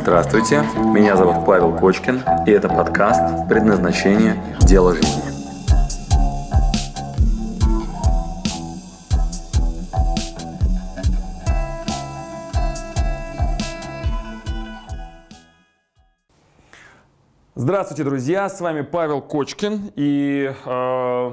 Здравствуйте, меня зовут Павел Кочкин, и это подкаст «Предназначение. Дело жизни». Здравствуйте, друзья! С вами Павел Кочкин, и э,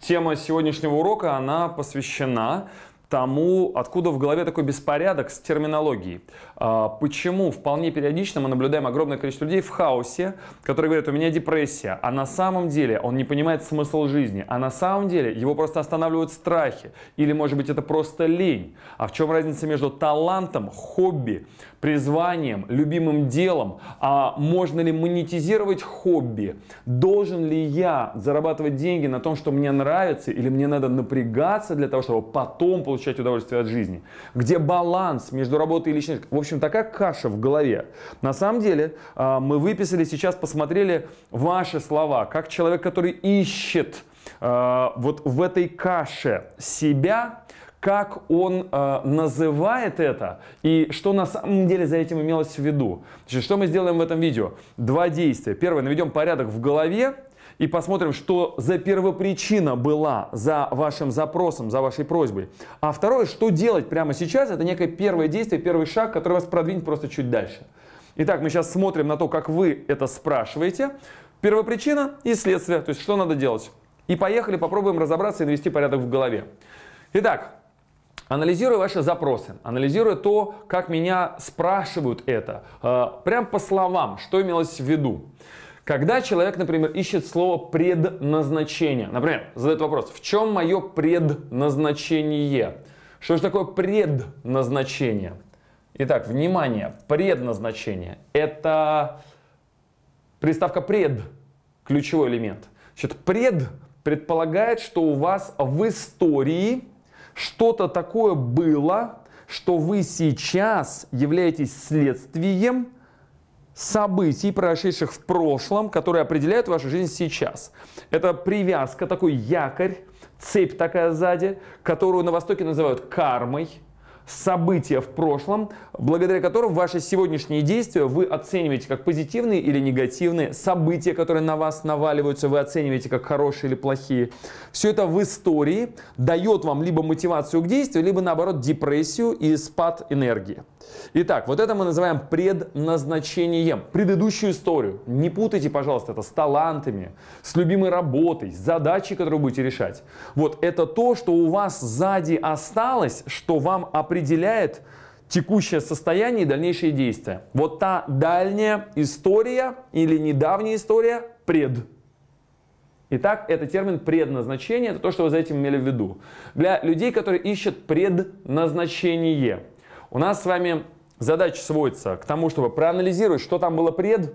тема сегодняшнего урока, она посвящена тому, откуда в голове такой беспорядок с терминологией. А, почему вполне периодично мы наблюдаем огромное количество людей в хаосе, которые говорят, у меня депрессия, а на самом деле он не понимает смысл жизни, а на самом деле его просто останавливают страхи, или может быть это просто лень. А в чем разница между талантом, хобби, призванием, любимым делом, а можно ли монетизировать хобби, должен ли я зарабатывать деньги на том, что мне нравится, или мне надо напрягаться для того, чтобы потом получать удовольствие от жизни, где баланс между работой и личной В общем, такая каша в голове. На самом деле, а, мы выписали сейчас, посмотрели ваши слова, как человек, который ищет а, вот в этой каше себя, как он э, называет это и что на самом деле за этим имелось в виду. Значит, что мы сделаем в этом видео? Два действия. Первое, наведем порядок в голове и посмотрим, что за первопричина была за вашим запросом, за вашей просьбой. А второе, что делать прямо сейчас, это некое первое действие, первый шаг, который вас продвинет просто чуть дальше. Итак, мы сейчас смотрим на то, как вы это спрашиваете. Первопричина и следствие, то есть что надо делать. И поехали, попробуем разобраться и навести порядок в голове. Итак, Анализируя ваши запросы, анализируя то, как меня спрашивают это, э, прям по словам, что имелось в виду. Когда человек, например, ищет слово предназначение, например, задает вопрос, в чем мое предназначение? Что же такое предназначение? Итак, внимание, предназначение – это приставка пред, ключевой элемент. Значит, пред предполагает, что у вас в истории – что-то такое было, что вы сейчас являетесь следствием событий, прошедших в прошлом, которые определяют вашу жизнь сейчас. Это привязка, такой якорь, цепь такая сзади, которую на Востоке называют кармой – события в прошлом, благодаря которым ваши сегодняшние действия вы оцениваете как позитивные или негативные, события, которые на вас наваливаются, вы оцениваете как хорошие или плохие. Все это в истории дает вам либо мотивацию к действию, либо наоборот депрессию и спад энергии. Итак, вот это мы называем предназначением. Предыдущую историю. Не путайте, пожалуйста, это с талантами, с любимой работой, с задачей, которую будете решать. Вот это то, что у вас сзади осталось, что вам определяет текущее состояние и дальнейшие действия. Вот та дальняя история или недавняя история пред. Итак, это термин предназначение, это то, что вы за этим имели в виду. Для людей, которые ищут предназначение – у нас с вами задача сводится к тому, чтобы проанализировать, что там было пред,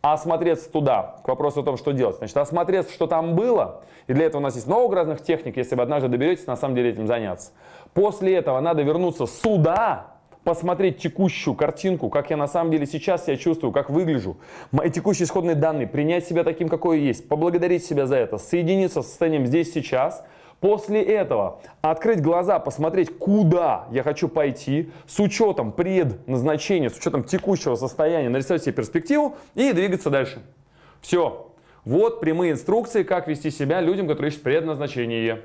а осмотреться туда, к вопросу о том, что делать. Значит, осмотреться, что там было, и для этого у нас есть много разных техник, если вы однажды доберетесь, на самом деле этим заняться. После этого надо вернуться сюда, посмотреть текущую картинку, как я на самом деле сейчас себя чувствую, как выгляжу, мои текущие исходные данные, принять себя таким, какой я есть, поблагодарить себя за это, соединиться с состоянием здесь сейчас – После этого открыть глаза, посмотреть, куда я хочу пойти, с учетом предназначения, с учетом текущего состояния, нарисовать себе перспективу и двигаться дальше. Все. Вот прямые инструкции, как вести себя людям, которые ищут предназначение.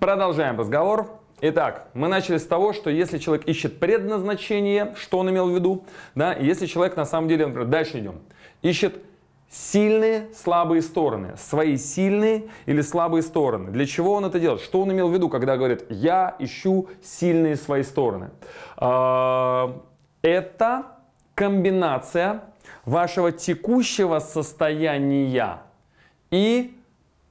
Продолжаем разговор. Итак, мы начали с того, что если человек ищет предназначение, что он имел в виду, да, если человек на самом деле, например, дальше идем, ищет сильные, слабые стороны, свои сильные или слабые стороны. Для чего он это делает? Что он имел в виду, когда говорит «я ищу сильные свои стороны»? А, это комбинация вашего текущего состояния и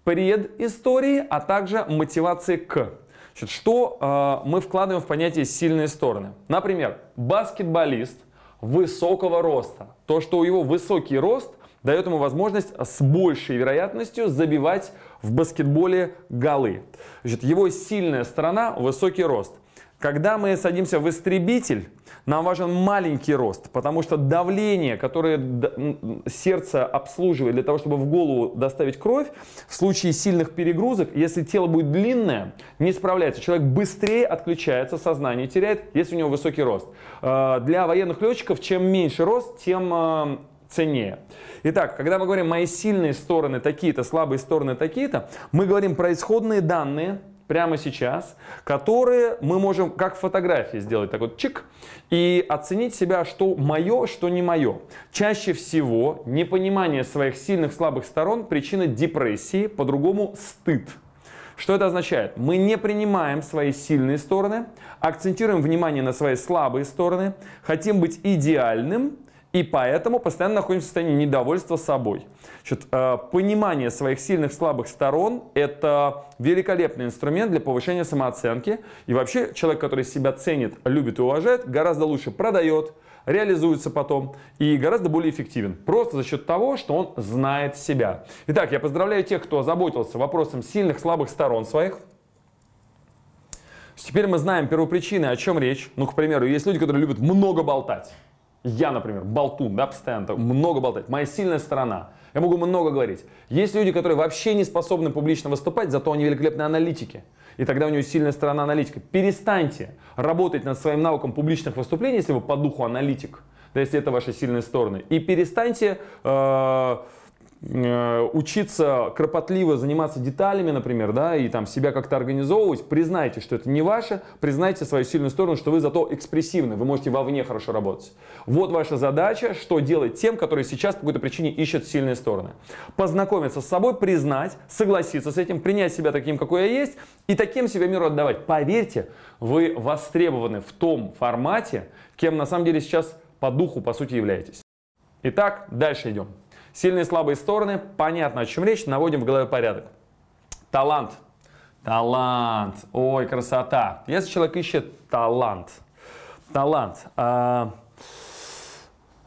предыстории, а также мотивации к. Значит, что э, мы вкладываем в понятие сильные стороны? Например, баскетболист высокого роста. То, что у него высокий рост, дает ему возможность с большей вероятностью забивать в баскетболе голы. Значит, его сильная сторона – высокий рост. Когда мы садимся в истребитель, нам важен маленький рост, потому что давление, которое сердце обслуживает для того, чтобы в голову доставить кровь, в случае сильных перегрузок, если тело будет длинное, не справляется. Человек быстрее отключается, сознание теряет, если у него высокий рост. Э, для военных летчиков, чем меньше рост, тем ценнее. Итак, когда мы говорим мои сильные стороны такие-то, слабые стороны такие-то, мы говорим про исходные данные, прямо сейчас, которые мы можем как фотографии сделать, так вот чик, и оценить себя, что мое, что не мое. Чаще всего непонимание своих сильных, слабых сторон причина депрессии, по-другому стыд. Что это означает? Мы не принимаем свои сильные стороны, акцентируем внимание на свои слабые стороны, хотим быть идеальным, и поэтому постоянно находимся в состоянии недовольства собой. Значит, э, понимание своих сильных, слабых сторон – это великолепный инструмент для повышения самооценки. И вообще человек, который себя ценит, любит и уважает, гораздо лучше продает, реализуется потом и гораздо более эффективен. Просто за счет того, что он знает себя. Итак, я поздравляю тех, кто озаботился вопросом сильных, слабых сторон своих. Теперь мы знаем первопричины, о чем речь. Ну, к примеру, есть люди, которые любят много болтать. Я, например, болтун, да, постоянно много болтать. Моя сильная сторона. Я могу много говорить. Есть люди, которые вообще не способны публично выступать, зато они великолепные аналитики. И тогда у него сильная сторона аналитика. Перестаньте работать над своим навыком публичных выступлений, если вы по духу аналитик, да, если это ваши сильные стороны. И перестаньте э, учиться кропотливо заниматься деталями, например, да, и там себя как-то организовывать, признайте, что это не ваше, признайте свою сильную сторону, что вы зато экспрессивны, вы можете вовне хорошо работать. Вот ваша задача, что делать тем, которые сейчас по какой-то причине ищут сильные стороны. Познакомиться с собой, признать, согласиться с этим, принять себя таким, какой я есть, и таким себя миру отдавать. Поверьте, вы востребованы в том формате, кем на самом деле сейчас по духу, по сути, являетесь. Итак, дальше идем. Сильные и слабые стороны, понятно, о чем речь, наводим в голове порядок. Талант. Талант. Ой, красота. Если человек ищет талант. Талант. А,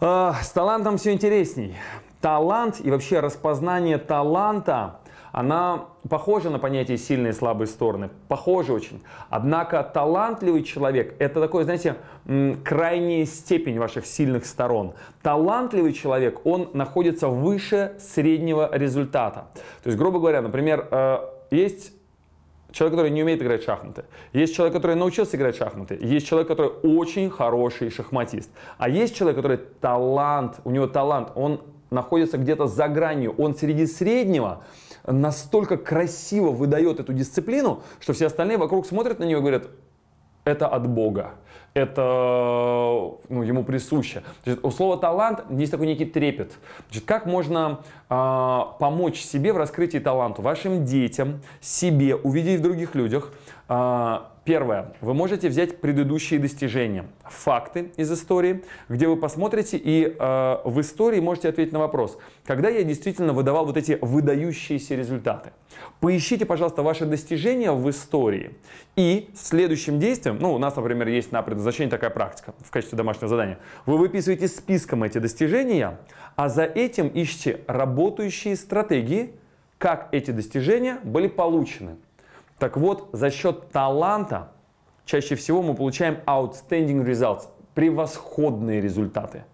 а, с талантом все интересней. Талант и вообще распознание таланта она похожа на понятие сильные и слабые стороны, похожа очень. Однако талантливый человек – это такой, знаете, крайняя степень ваших сильных сторон. Талантливый человек, он находится выше среднего результата. То есть, грубо говоря, например, э, есть человек, который не умеет играть в шахматы. Есть человек, который научился играть в шахматы. Есть человек, который очень хороший шахматист. А есть человек, который талант, у него талант, он находится где-то за гранью, он среди среднего, настолько красиво выдает эту дисциплину, что все остальные вокруг смотрят на него и говорят, это от Бога. Это ну, ему присуще. Значит, у слова талант есть такой некий трепет. Значит, как можно э, помочь себе в раскрытии таланта? Вашим детям, себе, увидеть в других людях. Э, Первое. Вы можете взять предыдущие достижения, факты из истории, где вы посмотрите и э, в истории можете ответить на вопрос, когда я действительно выдавал вот эти выдающиеся результаты. Поищите, пожалуйста, ваши достижения в истории. И следующим действием, ну, у нас, например, есть на предназначение такая практика в качестве домашнего задания. Вы выписываете списком эти достижения, а за этим ищите работающие стратегии, как эти достижения были получены. Так вот, за счет таланта чаще всего мы получаем outstanding results, превосходные результаты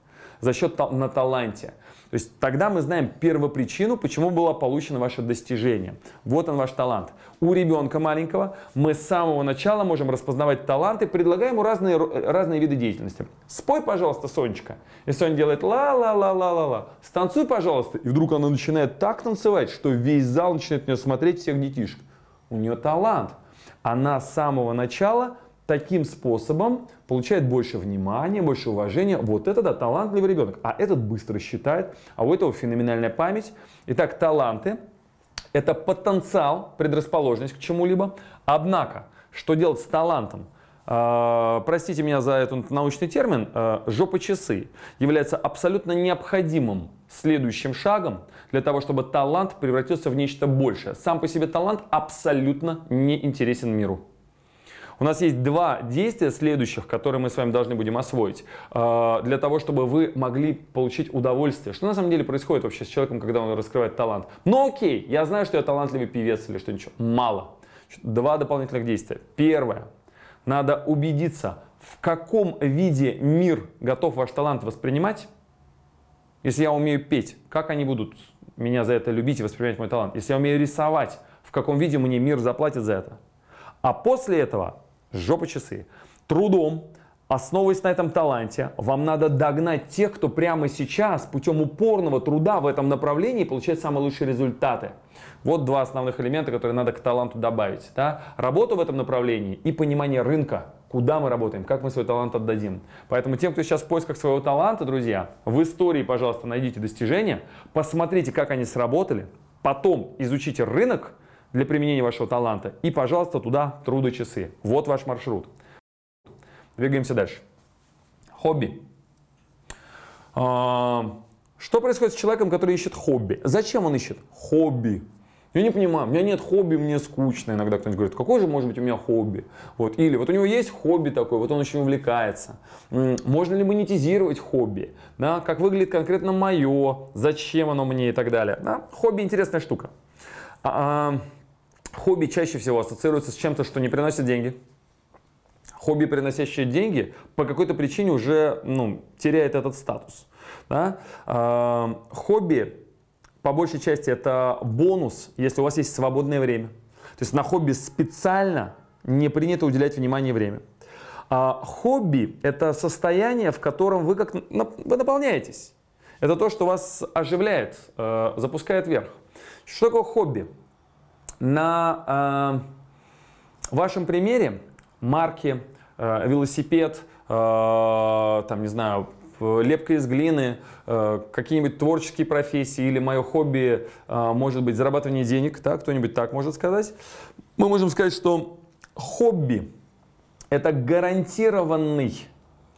за счет на таланте. То есть тогда мы знаем первопричину, почему было получено ваше достижение. Вот он ваш талант. У ребенка маленького мы с самого начала можем распознавать таланты, предлагаем ему разные, разные виды деятельности. Спой, пожалуйста, Сонечка. И Соня делает ла-ла-ла-ла-ла-ла. Станцуй, пожалуйста. И вдруг она начинает так танцевать, что весь зал начинает на нее смотреть, всех детишек у нее талант. Она с самого начала таким способом получает больше внимания, больше уважения. Вот это да, талантливый ребенок. А этот быстро считает, а у этого феноменальная память. Итак, таланты – это потенциал, предрасположенность к чему-либо. Однако, что делать с талантом? Uh, простите меня за этот научный термин, uh, жопа часы является абсолютно необходимым следующим шагом для того, чтобы талант превратился в нечто большее. Сам по себе талант абсолютно не интересен миру. У нас есть два действия следующих, которые мы с вами должны будем освоить, э, для того, чтобы вы могли получить удовольствие. Что на самом деле происходит вообще с человеком, когда он раскрывает талант? Ну окей, я знаю, что я талантливый певец или что-нибудь. Мало. Два дополнительных действия. Первое. Надо убедиться, в каком виде мир готов ваш талант воспринимать. Если я умею петь, как они будут меня за это любить и воспринимать мой талант? Если я умею рисовать, в каком виде мне мир заплатит за это? А после этого жопа часы. Трудом, Основываясь на этом таланте, вам надо догнать тех, кто прямо сейчас путем упорного труда в этом направлении получает самые лучшие результаты. Вот два основных элемента, которые надо к таланту добавить. Да? Работу в этом направлении и понимание рынка, куда мы работаем, как мы свой талант отдадим. Поэтому тем, кто сейчас в поисках своего таланта, друзья, в истории, пожалуйста, найдите достижения, посмотрите, как они сработали, потом изучите рынок для применения вашего таланта и, пожалуйста, туда трудочасы. Вот ваш маршрут. Двигаемся дальше. Хобби. А, что происходит с человеком, который ищет хобби? Зачем он ищет хобби? Я не понимаю, у меня нет хобби, мне скучно. Иногда кто-нибудь говорит, какое же может быть у меня хобби? Вот. Или вот у него есть хобби такое, вот он очень увлекается. Можно ли монетизировать хобби? Да? Как выглядит конкретно мое? Зачем оно мне и так далее? Да? Хобби интересная штука. А, а, хобби чаще всего ассоциируется с чем-то, что не приносит деньги хобби, приносящее деньги, по какой-то причине уже ну, теряет этот статус. Да? Э, хобби, по большей части, это бонус, если у вас есть свободное время. То есть на хобби специально не принято уделять внимание время. А хобби – это состояние, в котором вы как вы наполняетесь. Это то, что вас оживляет, э, запускает вверх. Что такое хобби? На э, вашем примере марки, э, велосипед, э, там, не знаю, лепка из глины, э, какие-нибудь творческие профессии или мое хобби, может быть, зарабатывание денег, да, кто-нибудь так может сказать. Мы можем сказать, что хобби – это гарантированный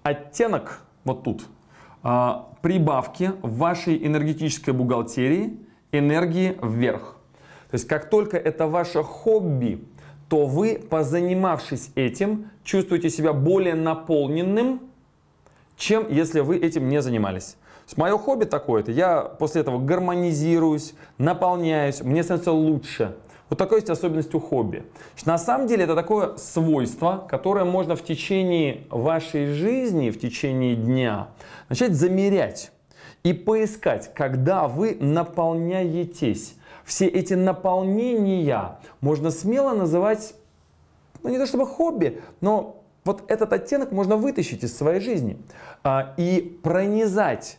оттенок вот тут прибавки в вашей энергетической бухгалтерии энергии вверх. То есть как только это ваше хобби, то вы, позанимавшись этим, чувствуете себя более наполненным, чем если вы этим не занимались. Мое хобби такое-то, я после этого гармонизируюсь, наполняюсь, мне становится лучше. Вот такая есть особенность у хобби. На самом деле это такое свойство, которое можно в течение вашей жизни, в течение дня начать замерять и поискать, когда вы наполняетесь все эти наполнения можно смело называть, ну не то чтобы хобби, но вот этот оттенок можно вытащить из своей жизни а, и пронизать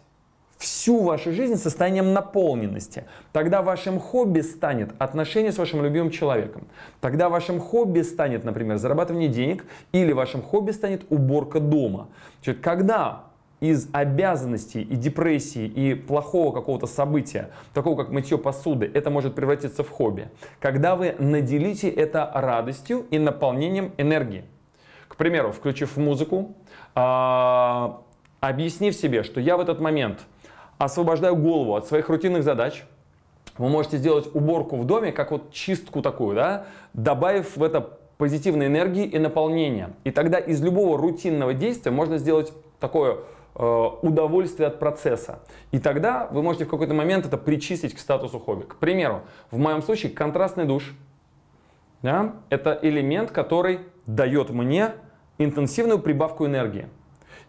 всю вашу жизнь состоянием наполненности. Тогда вашим хобби станет отношение с вашим любимым человеком. Тогда вашим хобби станет, например, зарабатывание денег или вашим хобби станет уборка дома. Значит, когда из обязанностей и депрессии и плохого какого-то события, такого как мытье посуды, это может превратиться в хобби. Когда вы наделите это радостью и наполнением энергии. К примеру, включив музыку, э, объяснив себе, что я в этот момент освобождаю голову от своих рутинных задач, вы можете сделать уборку в доме, как вот чистку такую, да, добавив в это позитивной энергии и наполнения. И тогда из любого рутинного действия можно сделать такое удовольствие от процесса. И тогда вы можете в какой-то момент это причислить к статусу хобби. К примеру, в моем случае контрастный душ да, это элемент, который дает мне интенсивную прибавку энергии.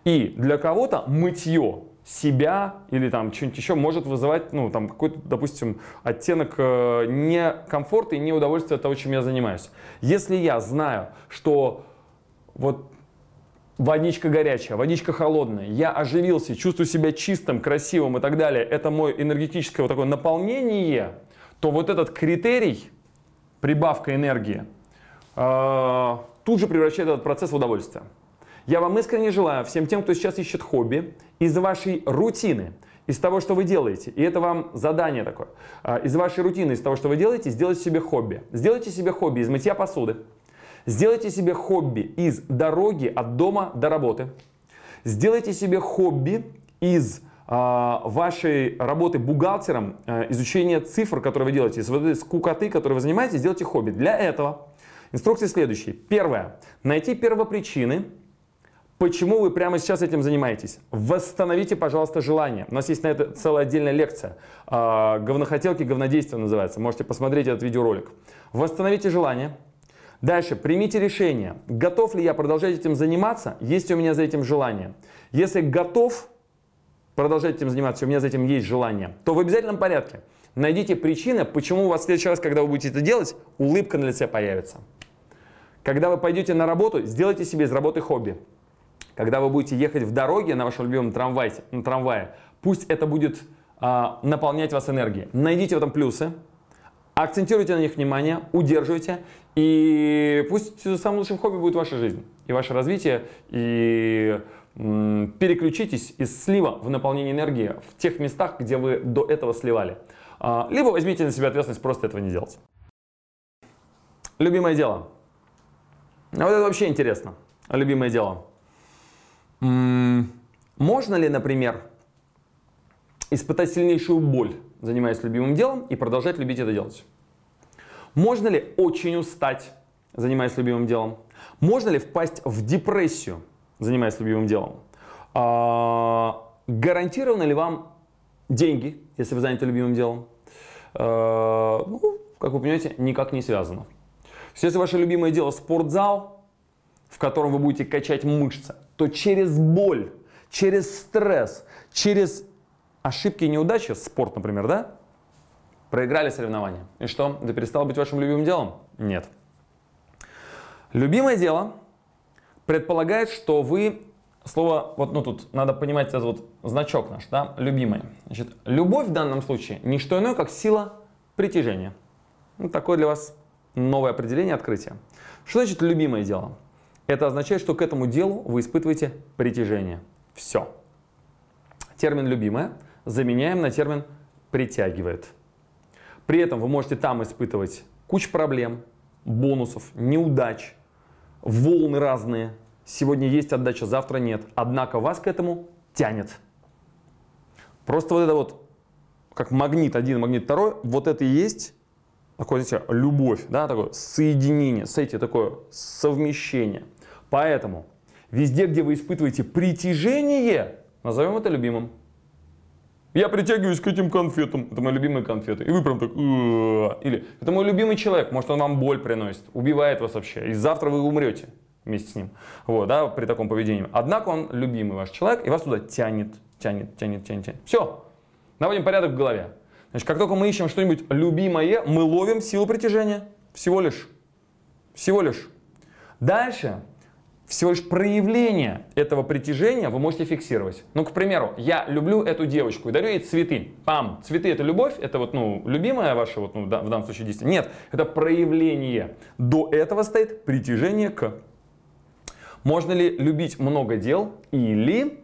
И для кого-то мытье себя или там что-нибудь еще может вызывать, ну, там какой-то, допустим, оттенок э, некомфорта и неудовольствия от того, чем я занимаюсь. Если я знаю, что вот водичка горячая, водичка холодная, я оживился, чувствую себя чистым, красивым и так далее, это мое энергетическое вот такое наполнение, то вот этот критерий, прибавка энергии, э, тут же превращает этот процесс в удовольствие. Я вам искренне желаю всем тем, кто сейчас ищет хобби, из вашей рутины, из того, что вы делаете, и это вам задание такое, э, из вашей рутины, из того, что вы делаете, сделайте себе хобби. Сделайте себе хобби из мытья посуды, Сделайте себе хобби из дороги от дома до работы. Сделайте себе хобби из э, вашей работы бухгалтером, э, изучения цифр, которые вы делаете, из вот этой скукоты, которой вы занимаетесь, сделайте хобби. Для этого инструкции следующие. Первое. Найти первопричины, Почему вы прямо сейчас этим занимаетесь? Восстановите, пожалуйста, желание. У нас есть на это целая отдельная лекция. Говнохотелки, говнодействия называется. Можете посмотреть этот видеоролик. Восстановите желание. Дальше, примите решение. Готов ли я продолжать этим заниматься? Есть ли у меня за этим желание? Если готов продолжать этим заниматься, у меня за этим есть желание, то в обязательном порядке найдите причины, почему у вас в следующий раз, когда вы будете это делать, улыбка на лице появится. Когда вы пойдете на работу, сделайте себе из работы хобби. Когда вы будете ехать в дороге на вашем любимом трамвае, на трамвае пусть это будет а, наполнять вас энергией. Найдите в этом плюсы, акцентируйте на них внимание, удерживайте, и пусть самым лучшим хобби будет ваша жизнь и ваше развитие, и переключитесь из слива в наполнение энергии в тех местах, где вы до этого сливали. А, либо возьмите на себя ответственность просто этого не делать. Любимое дело. А вот это вообще интересно. Любимое дело. Можно ли, например, испытать сильнейшую боль, занимаясь любимым делом, и продолжать любить это делать? Можно ли очень устать, занимаясь любимым делом? Можно ли впасть в депрессию, занимаясь любимым делом? А, гарантированы ли вам деньги, если вы заняты любимым делом? А, ну, как вы понимаете, никак не связано. Если ваше любимое дело спортзал, в котором вы будете качать мышцы, то через боль, через стресс, через ошибки и неудачи, спорт, например, да, проиграли соревнования. И что? Это перестало быть вашим любимым делом? Нет. Любимое дело предполагает, что вы Слово, вот ну тут надо понимать этот вот значок наш, да, любимый. Значит, любовь в данном случае не что иное, как сила притяжения. Ну, такое для вас новое определение, открытие. Что значит любимое дело? Это означает, что к этому делу вы испытываете притяжение. Все. Термин «любимое» заменяем на термин «притягивает». При этом вы можете там испытывать кучу проблем, бонусов, неудач, волны разные. Сегодня есть отдача, завтра нет. Однако вас к этому тянет. Просто вот это вот, как магнит один, магнит второй, вот это и есть такое, знаете, любовь, да, такое соединение, знаете, такое совмещение. Поэтому везде, где вы испытываете притяжение, назовем это любимым. Я притягиваюсь к этим конфетам. Это мои любимые конфеты. И вы прям так... Или это мой любимый человек. Может, он вам боль приносит. Убивает вас вообще. И завтра вы умрете вместе с ним. Вот, да, при таком поведении. Однако он любимый ваш человек, и вас туда тянет, тянет, тянет, тянет, тянет. Все. Наводим порядок в голове. Значит, как только мы ищем что-нибудь любимое, мы ловим силу притяжения. Всего лишь. Всего лишь. Дальше всего лишь проявление этого притяжения вы можете фиксировать. Ну, к примеру, я люблю эту девочку и дарю ей цветы. Пам, цветы это любовь, это вот, ну, любимая ваша, вот, ну, в данном случае действие. Нет, это проявление. До этого стоит притяжение к. Можно ли любить много дел или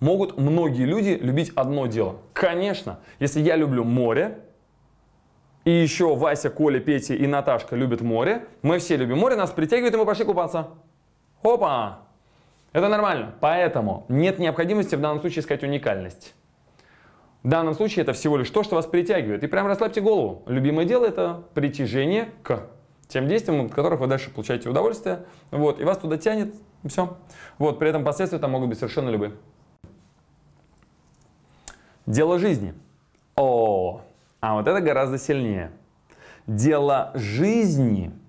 могут многие люди любить одно дело? Конечно, если я люблю море, и еще Вася, Коля, Петя и Наташка любят море, мы все любим море, нас притягивает, и мы пошли купаться. Опа! Это нормально. Поэтому нет необходимости в данном случае искать уникальность. В данном случае это всего лишь то, что вас притягивает. И прям расслабьте голову. Любимое дело это притяжение к тем действиям, от которых вы дальше получаете удовольствие. Вот, и вас туда тянет. Все. Вот, при этом последствия там могут быть совершенно любые. Дело жизни. О, а вот это гораздо сильнее. Дело жизни –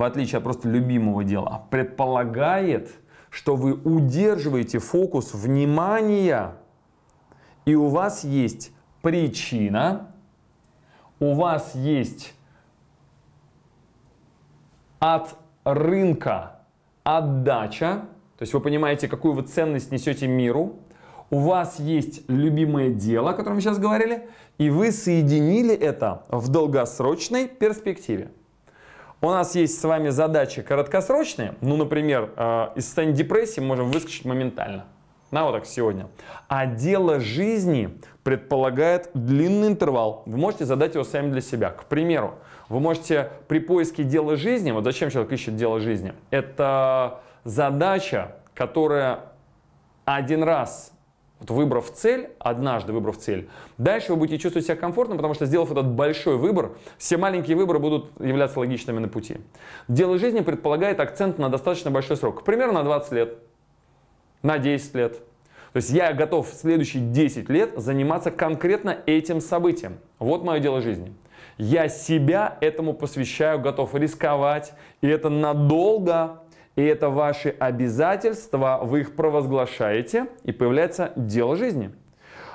в отличие от просто любимого дела, предполагает, что вы удерживаете фокус внимания, и у вас есть причина, у вас есть от рынка отдача, то есть вы понимаете, какую вы ценность несете миру, у вас есть любимое дело, о котором мы сейчас говорили, и вы соединили это в долгосрочной перспективе. У нас есть с вами задачи короткосрочные. Ну, например, э, из состояния депрессии мы можем выскочить моментально. На вот так сегодня. А дело жизни предполагает длинный интервал. Вы можете задать его сами для себя. К примеру, вы можете при поиске дела жизни, вот зачем человек ищет дело жизни? Это задача, которая один раз вот выбрав цель, однажды выбрав цель, дальше вы будете чувствовать себя комфортно, потому что сделав этот большой выбор, все маленькие выборы будут являться логичными на пути. Дело жизни предполагает акцент на достаточно большой срок, примерно на 20 лет, на 10 лет. То есть я готов в следующие 10 лет заниматься конкретно этим событием. Вот мое дело жизни. Я себя этому посвящаю, готов рисковать, и это надолго, и это ваши обязательства, вы их провозглашаете, и появляется дело жизни.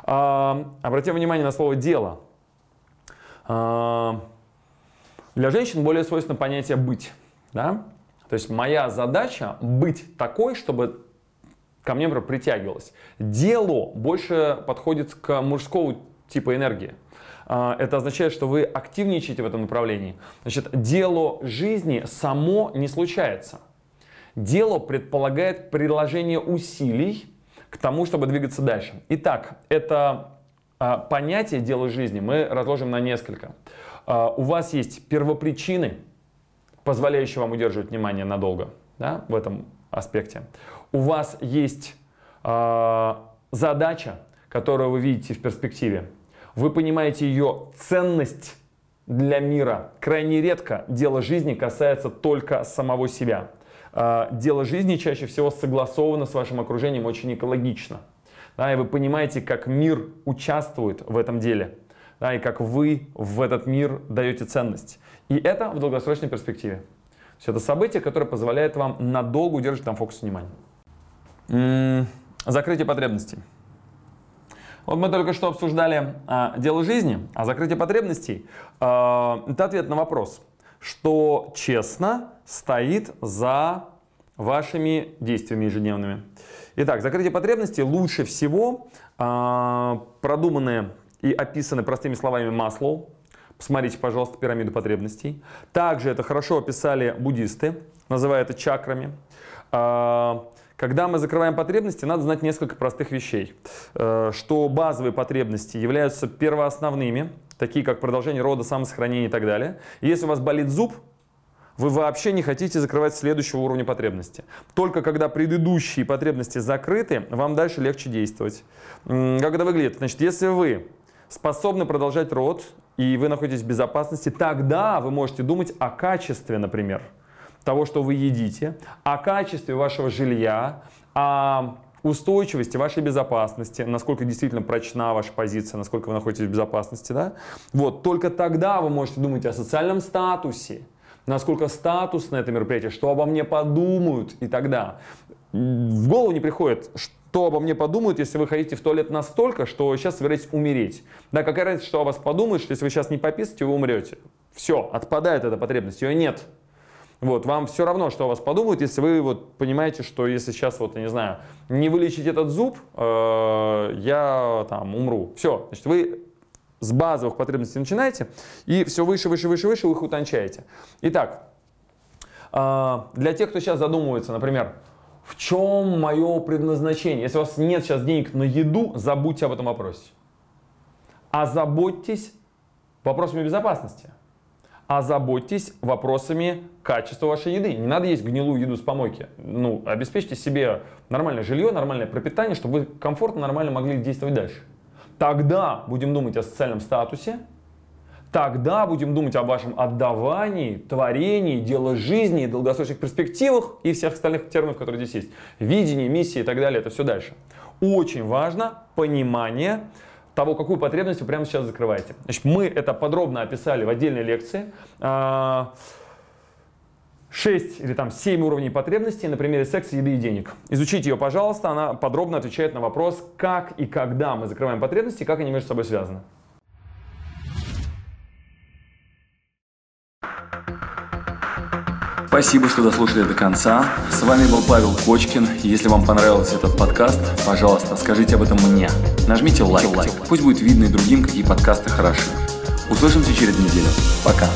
А, обратим внимание на слово «дело». А, для женщин более свойственно понятие «быть». Да? То есть моя задача быть такой, чтобы ко мне, притягивалось. Дело больше подходит к мужскому типу энергии. А, это означает, что вы активничаете в этом направлении. Значит, дело жизни само не случается. Дело предполагает приложение усилий к тому, чтобы двигаться дальше. Итак, это а, понятие дело жизни мы разложим на несколько. А, у вас есть первопричины, позволяющие вам удерживать внимание надолго да, в этом аспекте. У вас есть задача, которую вы видите в перспективе вы понимаете ее ценность для мира. Крайне редко дело жизни касается только самого себя. А, дело жизни чаще всего согласовано с вашим окружением очень экологично. Да, и вы понимаете, как мир участвует в этом деле. Да, и как вы в этот мир даете ценность. И это в долгосрочной перспективе. Все это событие, которое позволяет вам надолго удерживать там фокус внимания. М-м, закрытие потребностей. Вот мы только что обсуждали а, дело жизни, а закрытие потребностей а, это ответ на вопрос, что честно стоит за вашими действиями ежедневными. Итак, закрытие потребностей лучше всего а, продуманные и описаны простыми словами Маслоу. Посмотрите, пожалуйста, пирамиду потребностей. Также это хорошо описали буддисты, называя это чакрами. А, когда мы закрываем потребности, надо знать несколько простых вещей. Э, что базовые потребности являются первоосновными, такие как продолжение рода, самосохранение и так далее. Если у вас болит зуб, вы вообще не хотите закрывать следующего уровня потребности. Только когда предыдущие потребности закрыты, вам дальше легче действовать. Как это выглядит? Значит, если вы способны продолжать род, и вы находитесь в безопасности, тогда вы можете думать о качестве, например того, что вы едите, о качестве вашего жилья, о устойчивости вашей безопасности, насколько действительно прочна ваша позиция, насколько вы находитесь в безопасности, да? Вот, только тогда вы можете думать о социальном статусе, насколько статусно это мероприятие, что обо мне подумают и тогда. В голову не приходит, что обо мне подумают, если вы ходите в туалет настолько, что сейчас собираетесь умереть. Да, какая разница, что о вас подумают, что если вы сейчас не пописаете, вы умрете. Все, отпадает эта потребность, ее нет. Вот, вам все равно, что о вас подумают, если вы вот понимаете, что если сейчас, вот, я не знаю, не вылечить этот зуб, э, я там умру. Все, значит, вы с базовых потребностей начинаете, и все выше, выше, выше, выше вы их утончаете. Итак, э, для тех, кто сейчас задумывается, например, в чем мое предназначение? Если у вас нет сейчас денег на еду, забудьте об этом вопросе. Озаботьтесь вопросами безопасности озаботьтесь вопросами качества вашей еды. Не надо есть гнилую еду с помойки. Ну, обеспечьте себе нормальное жилье, нормальное пропитание, чтобы вы комфортно, нормально могли действовать дальше. Тогда будем думать о социальном статусе, тогда будем думать о вашем отдавании, творении, дело жизни, долгосрочных перспективах и всех остальных терминов, которые здесь есть. Видение, миссия и так далее, это все дальше. Очень важно понимание того, какую потребность вы прямо сейчас закрываете. Значит, мы это подробно описали в отдельной лекции. 6 а, или там 7 уровней потребностей на примере секса, еды и денег. Изучите ее, пожалуйста, она подробно отвечает на вопрос, как и когда мы закрываем потребности, как они между собой связаны. Спасибо, что дослушали до конца. С вами был Павел Кочкин. Если вам понравился этот подкаст, пожалуйста, скажите об этом мне. Нажмите лайк. лайк. Пусть будет видно и другим, какие подкасты хороши. Услышимся через неделю. Пока.